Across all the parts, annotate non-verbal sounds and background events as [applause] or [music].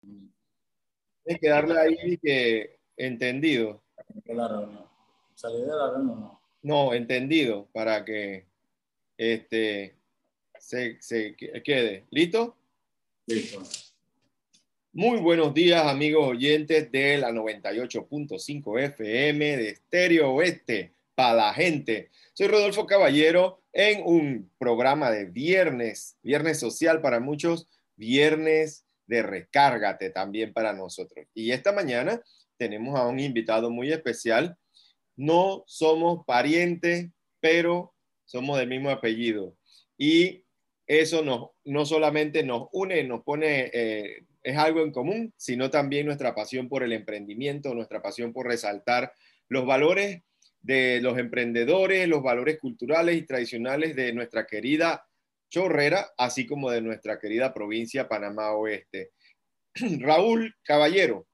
Tienes que darle ahí que entendido. no. Salí de la reunión, no. No, entendido, para que este, se, se quede. ¿Listo? Listo. Muy buenos días, amigos oyentes de la 98.5 FM de Estéreo Oeste para la gente. Soy Rodolfo Caballero en un programa de viernes, viernes social para muchos, viernes de recárgate también para nosotros. Y esta mañana tenemos a un invitado muy especial. No somos parientes, pero somos del mismo apellido. Y eso nos, no solamente nos une, nos pone, eh, es algo en común, sino también nuestra pasión por el emprendimiento, nuestra pasión por resaltar los valores de los emprendedores, los valores culturales y tradicionales de nuestra querida Chorrera, así como de nuestra querida provincia Panamá Oeste. [clears throat] Raúl Caballero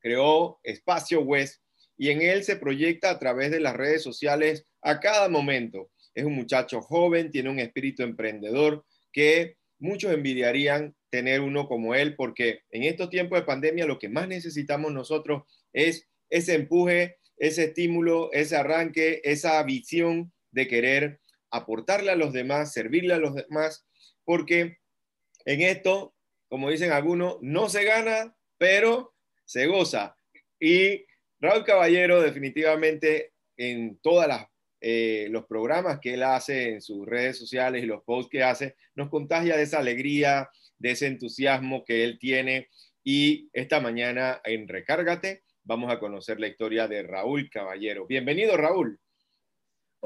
creó Espacio West y en él se proyecta a través de las redes sociales a cada momento. Es un muchacho joven, tiene un espíritu emprendedor que muchos envidiarían tener uno como él, porque en estos tiempos de pandemia lo que más necesitamos nosotros es ese empuje, ese estímulo, ese arranque, esa visión de querer aportarle a los demás, servirle a los demás, porque en esto, como dicen algunos, no se gana, pero se goza. Y Raúl Caballero definitivamente en todos eh, los programas que él hace en sus redes sociales y los posts que hace, nos contagia de esa alegría, de ese entusiasmo que él tiene. Y esta mañana en Recárgate vamos a conocer la historia de Raúl Caballero. Bienvenido, Raúl.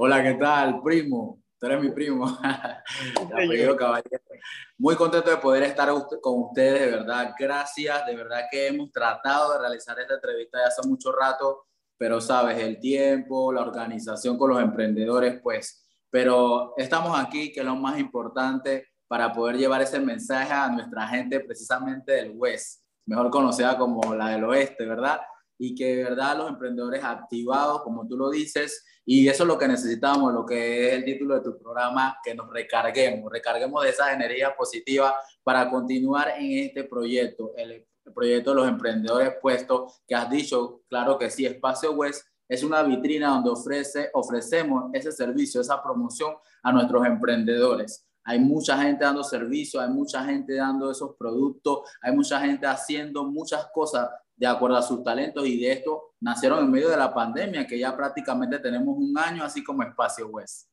Hola, ¿qué tal, primo? Tú eres mi primo. [laughs] Muy contento de poder estar con ustedes, de verdad. Gracias, de verdad que hemos tratado de realizar esta entrevista ya hace mucho rato, pero sabes, el tiempo, la organización con los emprendedores, pues, pero estamos aquí, que es lo más importante para poder llevar ese mensaje a nuestra gente precisamente del West, mejor conocida como la del Oeste, ¿verdad? Y que de verdad los emprendedores activados, como tú lo dices, y eso es lo que necesitamos, lo que es el título de tu programa, que nos recarguemos, recarguemos de esa energía positiva para continuar en este proyecto, el, proyecto de los emprendedores puestos, que has dicho, claro que sí, Espacio West es una vitrina donde ofrece, ofrecemos ese servicio, esa promoción a nuestros emprendedores. Hay mucha gente dando servicio, hay mucha gente dando esos productos, hay mucha gente haciendo muchas cosas de acuerdo a sus talentos y de esto nacieron en medio de la pandemia, que ya prácticamente tenemos un año, así como Espacio West.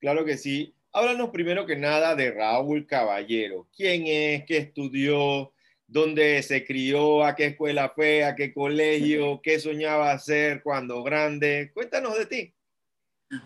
Claro que sí. Háblanos primero que nada de Raúl Caballero. ¿Quién es? ¿Qué estudió? ¿Dónde se crió? ¿A qué escuela fue? ¿A qué colegio? ¿Qué soñaba hacer cuando grande? Cuéntanos de ti.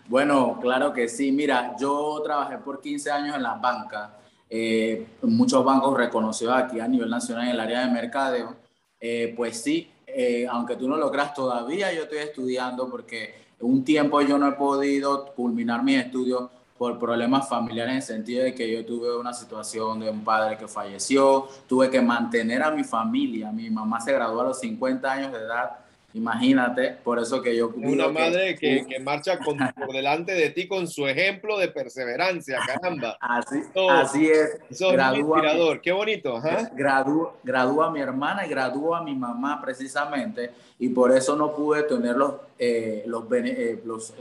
Bueno, claro que sí. Mira, yo trabajé por 15 años en la banca, eh, muchos bancos reconocidos aquí a nivel nacional en el área de mercadeo eh, pues sí, eh, aunque tú no lo creas, todavía yo estoy estudiando porque un tiempo yo no he podido culminar mis estudios por problemas familiares en el sentido de que yo tuve una situación de un padre que falleció, tuve que mantener a mi familia, mi mamá se graduó a los 50 años de edad Imagínate, por eso que yo... Una madre que, que, marcha por delante de ti con su ejemplo de perseverancia, caramba. [laughs] Así, así es. Eso inspirador, qué bonito. Gradúa, a mi hermana y gradúa a mi mamá precisamente, y por eso no pude tener los, eh, los, eh, los,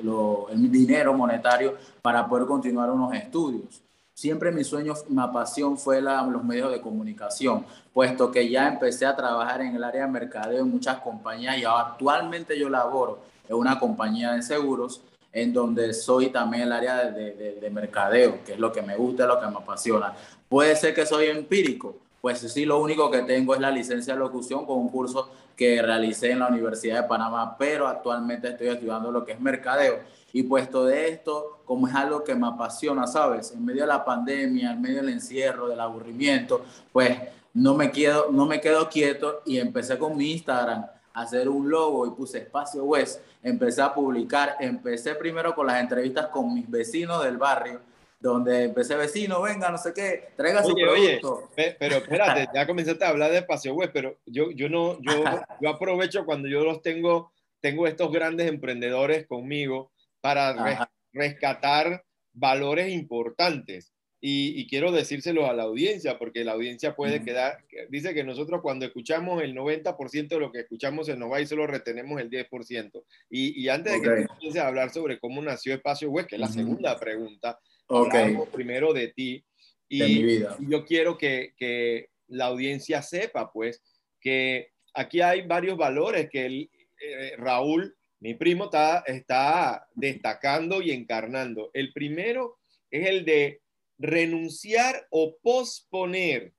el dinero monetario para poder continuar unos estudios. Siempre mi sueño, mi pasión fue los medios de comunicación, puesto que ya empecé a trabajar en el área de mercadeo en muchas compañías y actualmente yo laboro en una compañía de seguros en donde soy también el área de, de, mercadeo, que es lo que me gusta, lo que me apasiona. Puede ser que soy empírico, pues sí, lo único que tengo es la licencia de locución con un curso que realicé en la Universidad de Panamá, pero actualmente estoy estudiando lo que es mercadeo y puesto de esto, como es algo que me apasiona, ¿sabes? En medio de la pandemia, en medio del encierro, del aburrimiento, pues no me quedo, no me quedo quieto y empecé con mi Instagram a hacer un logo y puse Espacio West. Empecé a publicar, empecé primero con las entrevistas con mis vecinos del barrio, donde empecé vecino, venga, no sé qué, traiga su producto. Oye, pero espérate, ya comenzaste a hablar de Espacio West, pero yo, yo no, yo, yo aprovecho cuando yo los tengo, tengo estos grandes emprendedores conmigo para rescatar valores importantes. y, quiero decírselo a la audiencia, porque la audiencia puede quedar, dice que nosotros cuando escuchamos el 90% de lo que escuchamos se nos va y solo retenemos el 10%. Y, y antes de que empiece a hablar sobre cómo nació Espacio Web, que es la segunda pregunta, okay. primero de ti. Y, mi vida. yo quiero que, que, la audiencia sepa, pues, que aquí hay varios valores que el, eh, Raúl, mi primo, está, destacando y encarnando. El primero es el de renunciar o posponer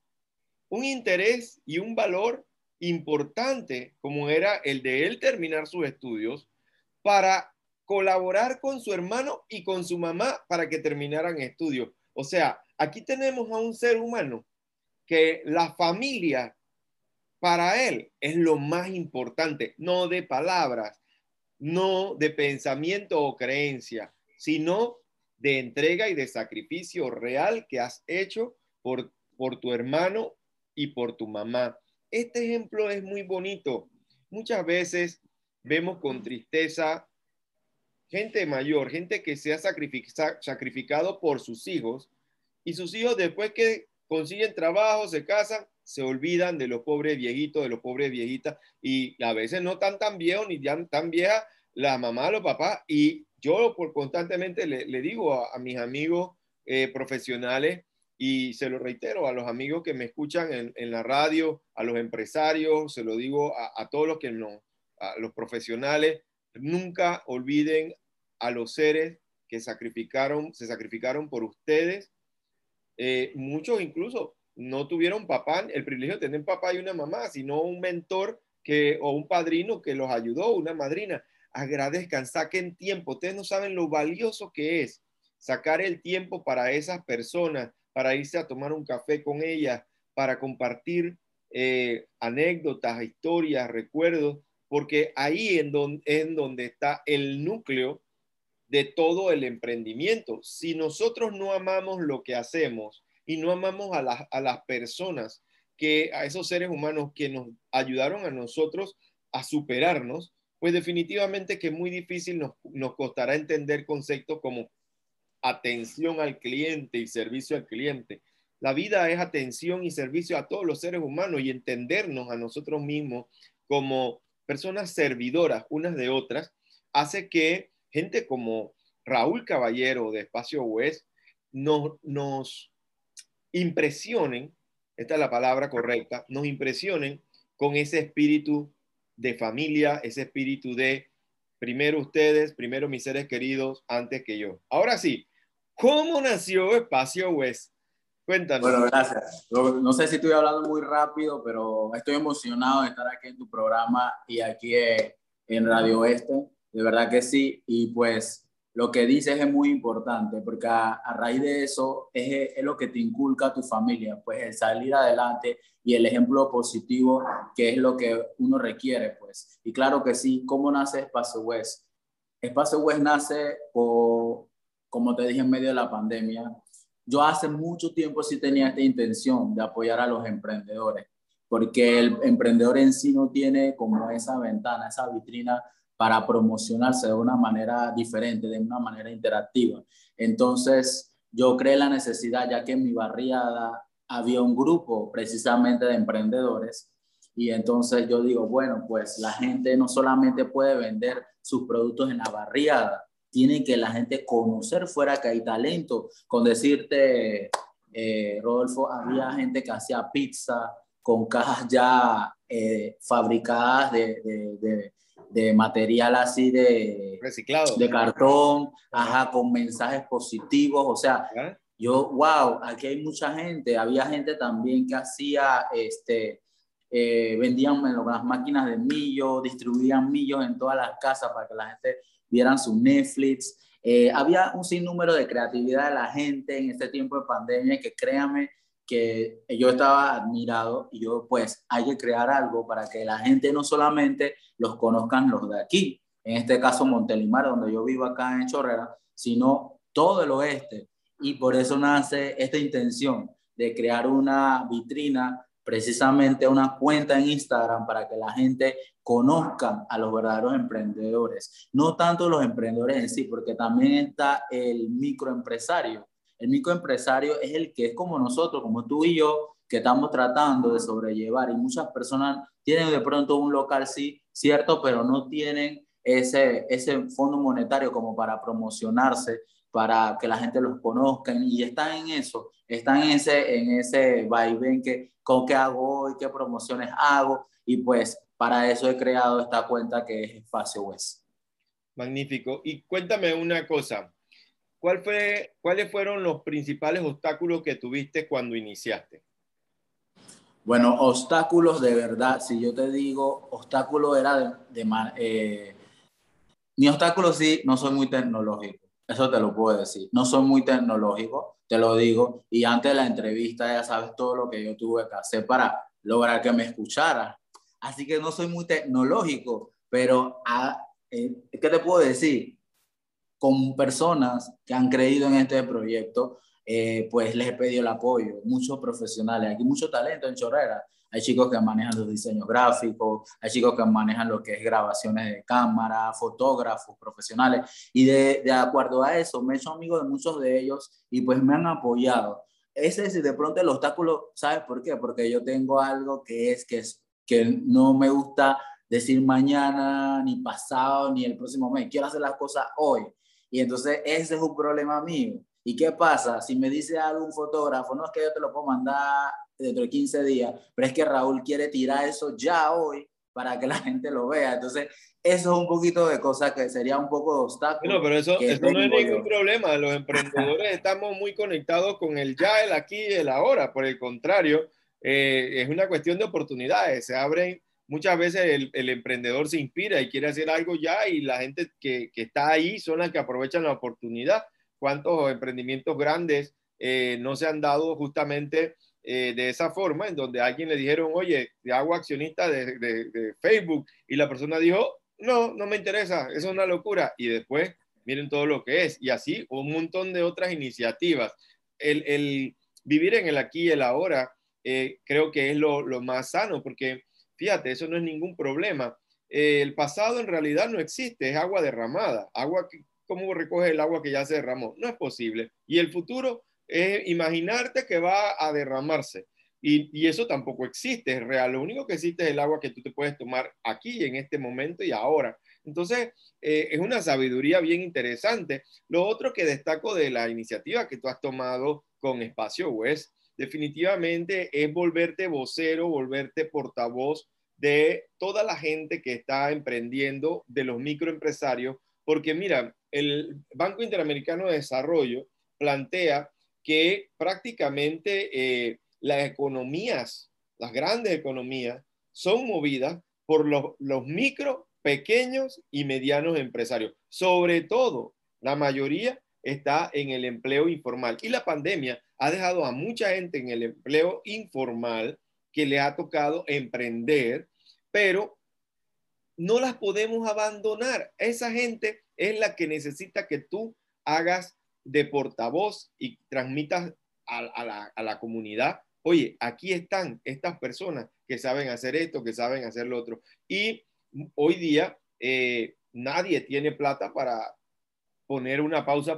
un interés y un valor importante como era el de él terminar sus estudios para colaborar con su hermano y con su mamá para que terminaran estudios. O sea, aquí tenemos a un ser humano que la familia para él es lo más importante, no de palabras, no de pensamiento o creencia, sino de entrega y de sacrificio real que has hecho por, por tu hermano y por tu mamá. Este ejemplo es muy bonito. Muchas veces vemos con tristeza gente mayor, gente que se ha sacrificado por sus hijos y sus hijos después que consiguen trabajo, se casan, se olvidan de los pobres viejitos, de los pobres viejitas y a veces no tan tan viejos ni tan vieja la mamá, los papás y yo por constantemente le, digo a, mis amigos eh, profesionales y se lo reitero a los amigos que me escuchan en, la radio, a los empresarios, se lo digo a, todos los que no, a los profesionales, nunca olviden a los seres que sacrificaron, se sacrificaron por ustedes. Eh, muchos incluso no tuvieron papá, el privilegio de tener papá y una mamá, sino un mentor que, o un padrino que los ayudó, una madrina agradezcan, saquen tiempo. Ustedes no saben lo valioso que es sacar el tiempo para esas personas, para irse a tomar un café con ellas, para compartir eh, anécdotas, historias, recuerdos, porque ahí en donde, en donde está el núcleo de todo el emprendimiento. Si nosotros no amamos lo que hacemos y no amamos a, a las personas, que a esos seres humanos que nos ayudaron a nosotros a superarnos, pues definitivamente que muy difícil nos, nos costará entender conceptos como atención al cliente y servicio al cliente. La vida es atención y servicio a todos los seres humanos y entendernos a nosotros mismos como personas servidoras unas de otras hace que gente como Raúl Caballero de Espacio West nos, nos impresionen, esta es la palabra correcta, nos impresionen con ese espíritu de familia, ese espíritu de primero ustedes, primero mis seres queridos, antes que yo. Ahora sí, ¿cómo nació Espacio West? Cuéntanos. Bueno, gracias. No sé si estoy hablando muy rápido, pero estoy emocionado de estar aquí en tu programa y aquí en Radio Oeste. De verdad que sí. Y pues lo que dices es muy importante porque a, raíz de eso es, es, lo que te inculca tu familia, pues el salir adelante y el ejemplo positivo que es lo que uno requiere, pues. Y claro que sí, ¿cómo nace Espacio West? Espacio West nace, por, como te dije, en medio de la pandemia. Yo hace mucho tiempo sí tenía esta intención de apoyar a los emprendedores, porque el emprendedor en sí no tiene como esa ventana, esa vitrina para promocionarse de una manera diferente, de una manera interactiva. Entonces, yo creé la necesidad, ya que en mi barriada había un grupo precisamente de emprendedores, y entonces yo digo, bueno, pues la gente no solamente puede vender sus productos en la barriada, tiene que la gente conocer fuera que hay talento. Con decirte, eh, Rodolfo, había gente que hacía pizza con cajas ya eh, fabricadas de de material así de reciclado, de cartón, ajá, con mensajes positivos, o sea, yo, wow, aquí hay mucha gente, había gente también que hacía, este, eh, vendían las máquinas de millo, distribuían millos en todas las casas para que la gente vieran su Netflix. Eh, había un sinnúmero de creatividad de la gente en este tiempo de pandemia que créame que yo estaba admirado y yo pues hay que crear algo para que la gente no solamente los conozcan los de aquí, en este caso Montelimar, donde yo vivo acá en Chorrera, sino todo el oeste. Y por eso nace esta intención de crear una vitrina, precisamente una cuenta en Instagram para que la gente conozca a los verdaderos emprendedores. No tanto los emprendedores en sí, porque también está el microempresario El microempresario es el que es como nosotros, como tú y yo, que estamos tratando de sobrellevar y muchas personas tienen de pronto un local, sí, cierto, pero no tienen ese, ese fondo monetario como para promocionarse, para que la gente los conozca y están en eso, están en ese, en ese vaivén que con qué hago hoy, qué promociones hago y pues para eso he creado esta cuenta que es Espacio West. Magnífico. Y cuéntame una cosa, ¿Cuál fue, ¿cuáles fueron los principales obstáculos que tuviste cuando iniciaste? Bueno, obstáculos de verdad, si yo te digo, obstáculo era de, de eh, mi obstáculo sí, no soy muy tecnológico, eso te lo puedo decir, no soy muy tecnológico, te lo digo, y antes de la entrevista ya sabes todo lo que yo tuve que hacer para lograr que me escuchara, así que no soy muy tecnológico, pero ah, eh, ¿qué te puedo decir? Con personas que han creído en este proyecto, eh, pues les he pedido el apoyo, muchos profesionales, aquí mucho talento en Chorrera, hay chicos que manejan los diseños gráficos, hay chicos que manejan lo que es grabaciones de cámara, fotógrafos profesionales, y de, de acuerdo a eso me he hecho amigo de muchos de ellos y pues me han apoyado. Ese es de pronto el obstáculo, ¿sabes por qué? Porque yo tengo algo que es que, es, que no me gusta decir mañana, ni pasado, ni el próximo mes. Quiero hacer las cosas hoy. Y entonces ese es un problema mío. ¿Y qué pasa? Si me dice algún fotógrafo, no es que yo te lo puedo mandar dentro de 15 días, pero es que Raúl quiere tirar eso ya hoy para que la [laughs] gente lo vea. Entonces, eso es un poquito de cosas que sería un poco de obstáculo. No, pero eso, eso no es ningún problema. Los emprendedores [laughs] estamos muy conectados con el ya, el aquí y el ahora. Por el contrario, eh, es una cuestión de oportunidades. Se abren muchas veces el, emprendedor se inspira y quiere hacer algo ya y la gente que, está ahí son las que aprovechan la oportunidad. ¿Cuántos emprendimientos grandes eh, no se han dado justamente eh, de esa forma, en donde alguien le dijeron, oye, te hago accionista de, de, Facebook y la persona dijo, no, no me interesa, eso es una locura. Y después miren todo lo que es. Y así un montón de otras iniciativas. El, el vivir en el aquí y el ahora eh, creo que es lo, lo más sano, porque Fíjate, eso no es ningún problema. Eh, el pasado en realidad no existe, es agua derramada. Agua que, ¿Cómo recoge el agua que ya se derramó? No es posible. Y el futuro es imaginarte que va a derramarse. Y, eso tampoco existe, es real. Lo único que existe es el agua que tú te puedes tomar aquí, en este momento y ahora. Entonces, eh, es una sabiduría bien interesante. Lo otro que destaco de la iniciativa que tú has tomado con Espacio West definitivamente es volverte vocero, volverte portavoz de toda la gente que está emprendiendo, de los microempresarios, porque mira, el Banco Interamericano de Desarrollo plantea que prácticamente eh, las economías, las grandes economías, son movidas por los, los micro, pequeños y medianos empresarios. Sobre todo, la mayoría está en el empleo informal. Y la pandemia ha dejado a mucha gente en el empleo informal que le ha tocado emprender, pero no las podemos abandonar. Esa gente es la que necesita que tú hagas de portavoz y transmitas a, la, comunidad, oye, aquí están estas personas que saben hacer esto, que saben hacer lo otro. Y hoy día eh, nadie tiene plata para, poner una pausa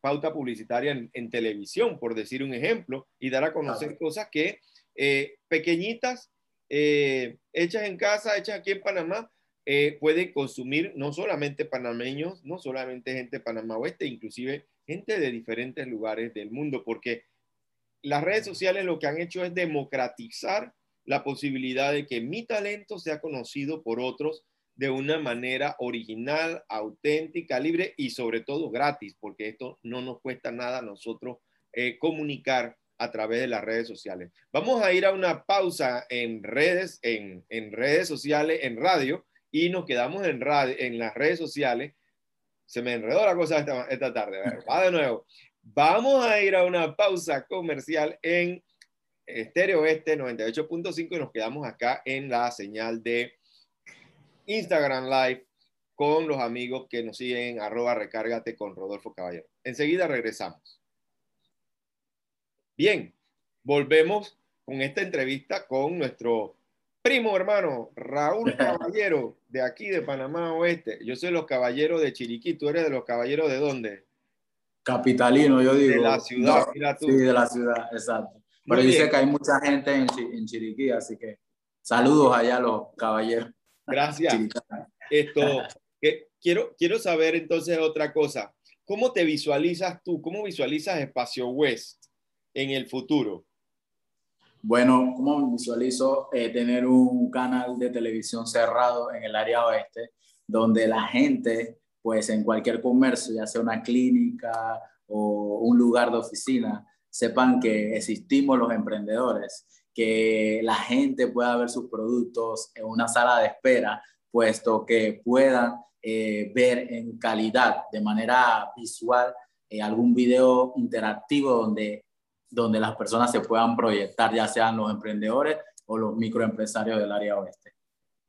pauta publicitaria en, televisión, por decir un ejemplo, y dar a conocer cosas que eh, pequeñitas, eh, hechas en casa, hechas aquí en Panamá, eh, pueden consumir no solamente panameños, no solamente gente de Panamá Oeste, inclusive gente de diferentes lugares del mundo, porque las redes sociales lo que han hecho es democratizar la posibilidad de que mi talento sea conocido por otros de una manera original, auténtica, libre y sobre todo gratis, porque esto no nos cuesta nada a nosotros eh, comunicar a través de las redes sociales. Vamos a ir a una pausa en redes, en, redes sociales, en radio, y nos quedamos en, radio, en las redes sociales. Se me enredó la cosa esta, esta tarde. Va de nuevo. Vamos a ir a una pausa comercial en Estéreo Este 98.5 y nos quedamos acá en la señal de Instagram Live con los amigos que nos siguen arroba recárgate con Rodolfo Caballero. Enseguida regresamos. Bien, volvemos con esta entrevista con nuestro primo hermano Raúl [laughs] Caballero de aquí de Panamá Oeste. Yo soy los caballeros de Chiriquí. ¿Tú eres de los caballeros de dónde? Capitalino, yo digo. De la ciudad, mira tú. Sí, de la ciudad, exacto. Pero dice que hay mucha gente en, en Chiriquí, así que saludos allá a los caballeros. Gracias. Esto, que, quiero, quiero saber entonces otra cosa. ¿Cómo te visualizas tú? ¿Cómo visualizas Espacio West en el futuro? Bueno, ¿cómo visualizo eh, tener un canal de televisión cerrado en el área oeste, donde la gente, pues en cualquier comercio, ya sea una clínica o un lugar de oficina, sepan que existimos los emprendedores, que la gente pueda ver sus productos en una sala de espera, puesto que puedan eh, ver en calidad, de manera visual, eh, algún video interactivo donde donde las personas se puedan proyectar, ya sean los emprendedores o los microempresarios del área oeste.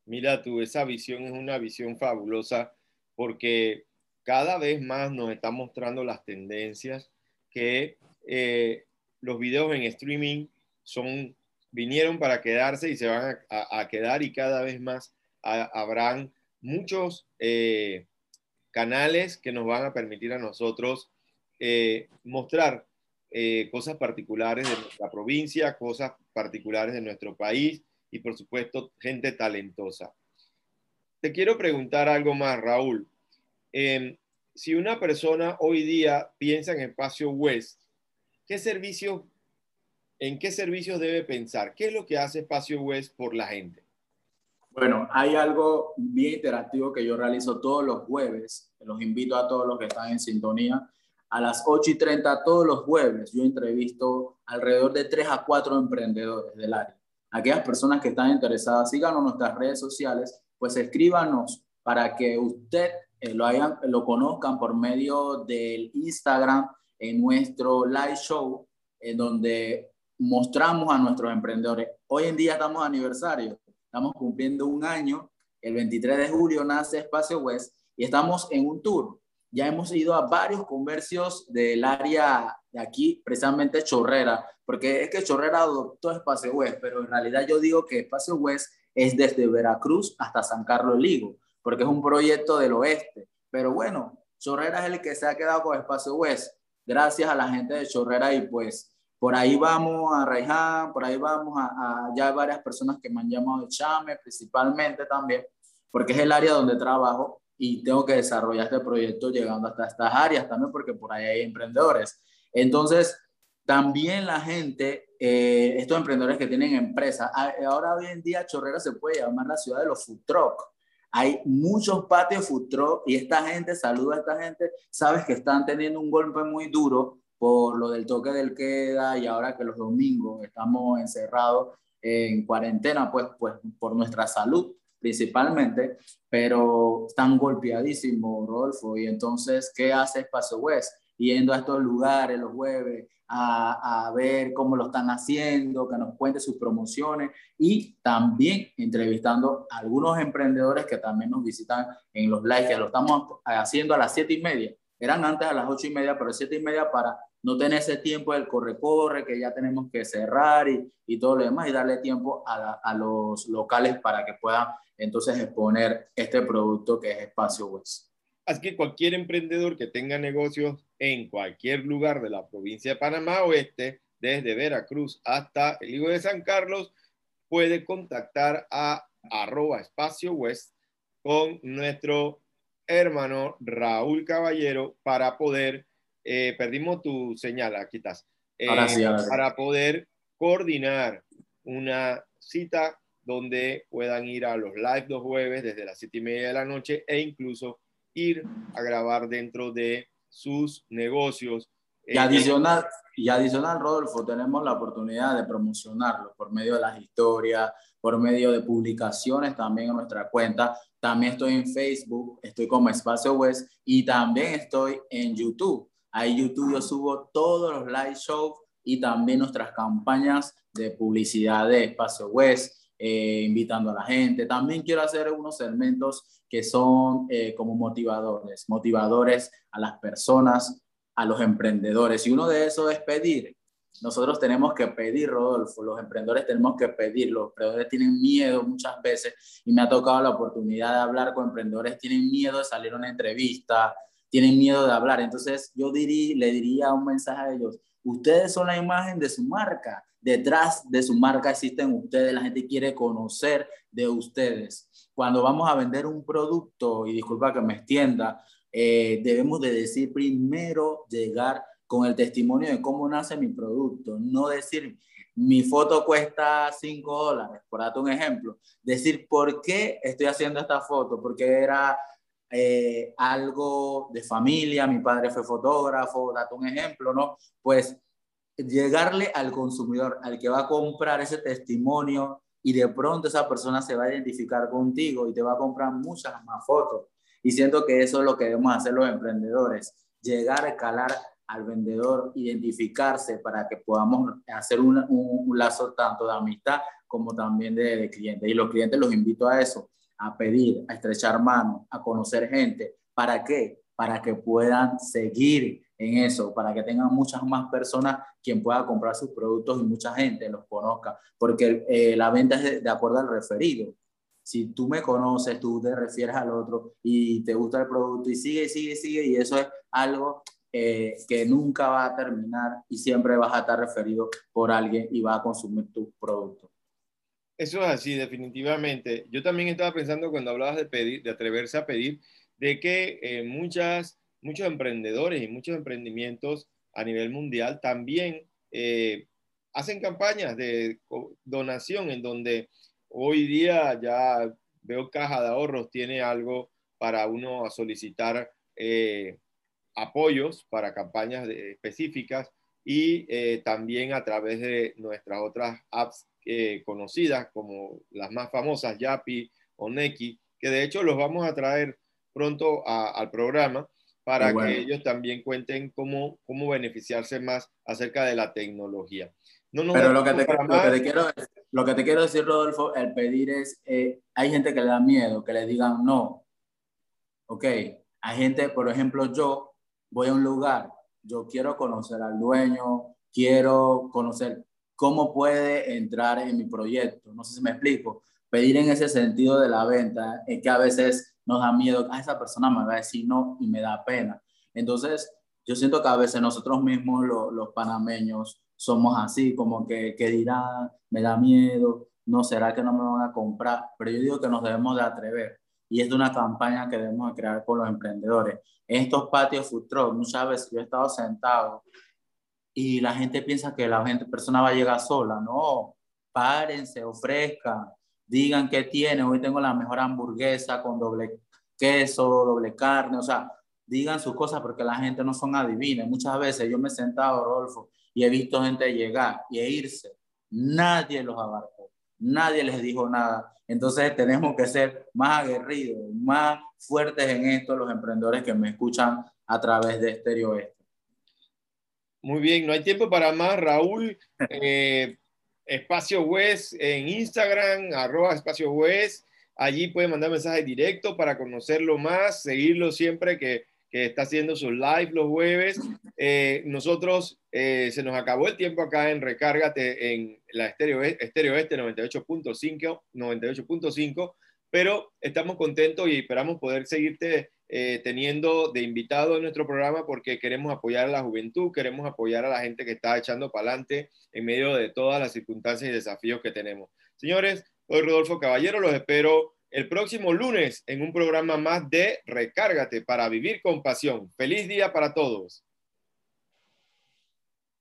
Mira tú, esa visión es una visión fabulosa porque cada vez más nos están mostrando las tendencias que eh, los videos en streaming son, vinieron para quedarse y se van a, quedar y cada vez más habrán muchos eh, canales que nos van a permitir a nosotros eh, mostrar eh, cosas particulares de nuestra provincia, cosas particulares de nuestro país y por supuesto gente talentosa. Te quiero preguntar algo más, Raúl. Em, si una persona hoy día piensa en Espacio West, ¿qué servicios, ¿en qué servicios debe pensar? ¿Qué es lo que hace Espacio West por la gente? Bueno, hay algo bien interactivo que yo realizo todos los jueves. Los invito a todos los que están en sintonía a las 8 y 30 todos los jueves yo entrevisto alrededor de 3 a 4 emprendedores del área. Aquellas personas que están interesadas, síganos en nuestras redes sociales, pues escríbanos para que usted eh, lo, hayan, lo conozcan por medio del Instagram en nuestro live show, en donde mostramos a nuestros emprendedores. Hoy en día estamos aniversario, estamos cumpliendo un año, el 23 de julio nace Espacio West y estamos en un tour ya hemos ido a varios comercios del área de aquí, precisamente Chorrera, porque es que Chorrera adoptó Espacio West, pero en realidad yo digo que Espacio West es desde Veracruz hasta San Carlos Ligo, porque es un proyecto del oeste. Pero bueno, Chorrera es el que se ha quedado con Espacio West, gracias a la gente de Chorrera y pues por ahí vamos a Raiján, por ahí vamos a, a ya varias personas que me han llamado de Chame, principalmente también, porque es el área donde trabajo y tengo que desarrollar este proyecto llegando hasta estas áreas también porque por ahí hay emprendedores. Entonces, también la gente, eh, estos emprendedores que tienen empresas, ahora hoy en día Chorrera se puede llamar la ciudad de los food truck. Hay muchos patios food truck y esta gente, saluda a esta gente, sabes que están teniendo un golpe muy duro por lo del toque del queda y ahora que los domingos estamos encerrados en cuarentena, pues, pues por nuestra salud principalmente, pero están golpeadísimos, Rodolfo. Y entonces, ¿qué hace Espacio West? Yendo a estos lugares los jueves a, a, ver cómo lo están haciendo, que nos cuente sus promociones y también entrevistando a algunos emprendedores que también nos visitan en los lives, que lo estamos haciendo a las siete y media. Eran antes a las ocho y media, pero siete y media para no tener ese tiempo del corre-corre, que ya tenemos que cerrar y, y, todo lo demás, y darle tiempo a, a, los locales para que puedan entonces exponer este producto que es Espacio West. Así que cualquier emprendedor que tenga negocios en cualquier lugar de la provincia de Panamá Oeste, desde Veracruz hasta el Higo de San Carlos, puede contactar a arroba espacio west con nuestro hermano Raúl Caballero para poder eh, perdimos tu señal, aquí estás. Eh, para poder coordinar una cita donde puedan ir a los live los jueves desde las siete y media de la noche e incluso ir a grabar dentro de sus negocios. Y adicional, y adicional, Rodolfo, tenemos la oportunidad de promocionarlo por medio de las historias, por medio de publicaciones también en nuestra cuenta. También estoy en Facebook, estoy como Espacio West y también estoy en YouTube. Ahí YouTube yo subo todos los live shows y también nuestras campañas de publicidad de Espacio West, eh, invitando a la gente. También quiero hacer unos segmentos que son eh, como motivadores, motivadores a las personas, a los emprendedores. Y uno de esos es pedir. Nosotros tenemos que pedir, Rodolfo, los emprendedores tenemos que pedir, los emprendedores tienen miedo muchas veces y me ha tocado la oportunidad de hablar con emprendedores, tienen miedo de salir a una entrevista, tienen miedo de hablar. Entonces yo diría, le diría un mensaje a ellos, ustedes son la imagen de su marca, detrás de su marca existen ustedes, la gente quiere conocer de ustedes. Cuando vamos a vender un producto, y disculpa que me extienda, eh, debemos de decir primero llegar con el testimonio de cómo nace mi producto, no decir mi foto cuesta 5 dólares, por darte un ejemplo, decir por qué estoy haciendo esta foto, porque era eh, algo de familia, mi padre fue fotógrafo, date un ejemplo, ¿no? Pues llegarle al consumidor, al que va a comprar ese testimonio y de pronto esa persona se va a identificar contigo y te va a comprar muchas más fotos. Y siento que eso es lo que debemos hacer los emprendedores, llegar a calar al vendedor, identificarse para que podamos hacer un, un, lazo tanto de amistad como también de, de clientes. Y los clientes los invito a eso, a pedir, a estrechar manos, a conocer gente. ¿Para qué? Para que puedan seguir en eso, para que tengan muchas más personas quien pueda comprar sus productos y mucha gente los conozca, porque eh, la venta es de, acuerdo al referido. Si tú me conoces, tú te refieres al otro y te gusta el producto y sigue, sigue, sigue, y eso es algo eh, que nunca va a terminar y siempre vas a estar referido por alguien y va a consumir tu producto. Eso es así, definitivamente. Yo también estaba pensando cuando hablabas de pedir, de atreverse a pedir, de que eh, muchas muchos emprendedores y muchos emprendimientos a nivel mundial también eh, hacen campañas de donación en donde hoy día ya veo Caja de Ahorros tiene algo para uno solicitar eh, apoyos para campañas específicas y eh, también a través de nuestras otras apps conocidas como las más famosas, Yapi o Neki, que de hecho los vamos a traer pronto al programa para que ellos también cuenten cómo, cómo beneficiarse más acerca de la tecnología. No Pero lo que, te, quiero, lo que te quiero decir, Rodolfo, el pedir es, eh, hay gente que le da miedo, que le digan no. Ok, hay gente, por ejemplo, yo voy a un lugar, yo quiero conocer al dueño, quiero conocer cómo puede entrar en mi proyecto. No sé si me explico. Pedir en ese sentido de la venta es que a veces nos da miedo, a ah, esa persona me va a decir no y me da pena. Entonces, yo siento que a veces nosotros mismos, los panameños, somos así, como que, que dirán, me da miedo, no será que no me van a comprar, pero yo digo que nos debemos de atrever. Y es de una campaña que debemos de crear con los emprendedores. En estos patios food muchas veces yo he estado sentado y la gente piensa que la gente, persona va a llegar sola. No, párense, ofrezcan, digan qué tiene. Hoy tengo la mejor hamburguesa con doble queso, doble carne, o sea, digan sus cosas porque la gente no son adivinas. Muchas veces yo me he sentado, Rodolfo, y he visto gente llegar y irse. Nadie los abarcó, nadie les dijo nada. Entonces tenemos que ser más aguerridos, más fuertes en esto, los emprendedores que me escuchan a través de Estéreo Este. Muy bien, no hay tiempo para más, Raúl. Eh, Espacio West en Instagram, arroba Espacio West. Allí pueden mandar mensajes directos para conocerlo más, seguirlo siempre que, que está haciendo sus live los jueves. Eh, nosotros eh, se nos acabó el tiempo acá en Recárgate en la Estéreo, Estéreo Este 98.5, 98.5, pero estamos contentos y esperamos poder seguirte eh, teniendo de invitado en nuestro programa porque queremos apoyar a la juventud, queremos apoyar a la gente que está echando para adelante en medio de todas las circunstancias y desafíos que tenemos. Señores, soy Rodolfo Caballero, los espero el próximo lunes en un programa más de Recárgate para vivir con pasión. Feliz día para todos.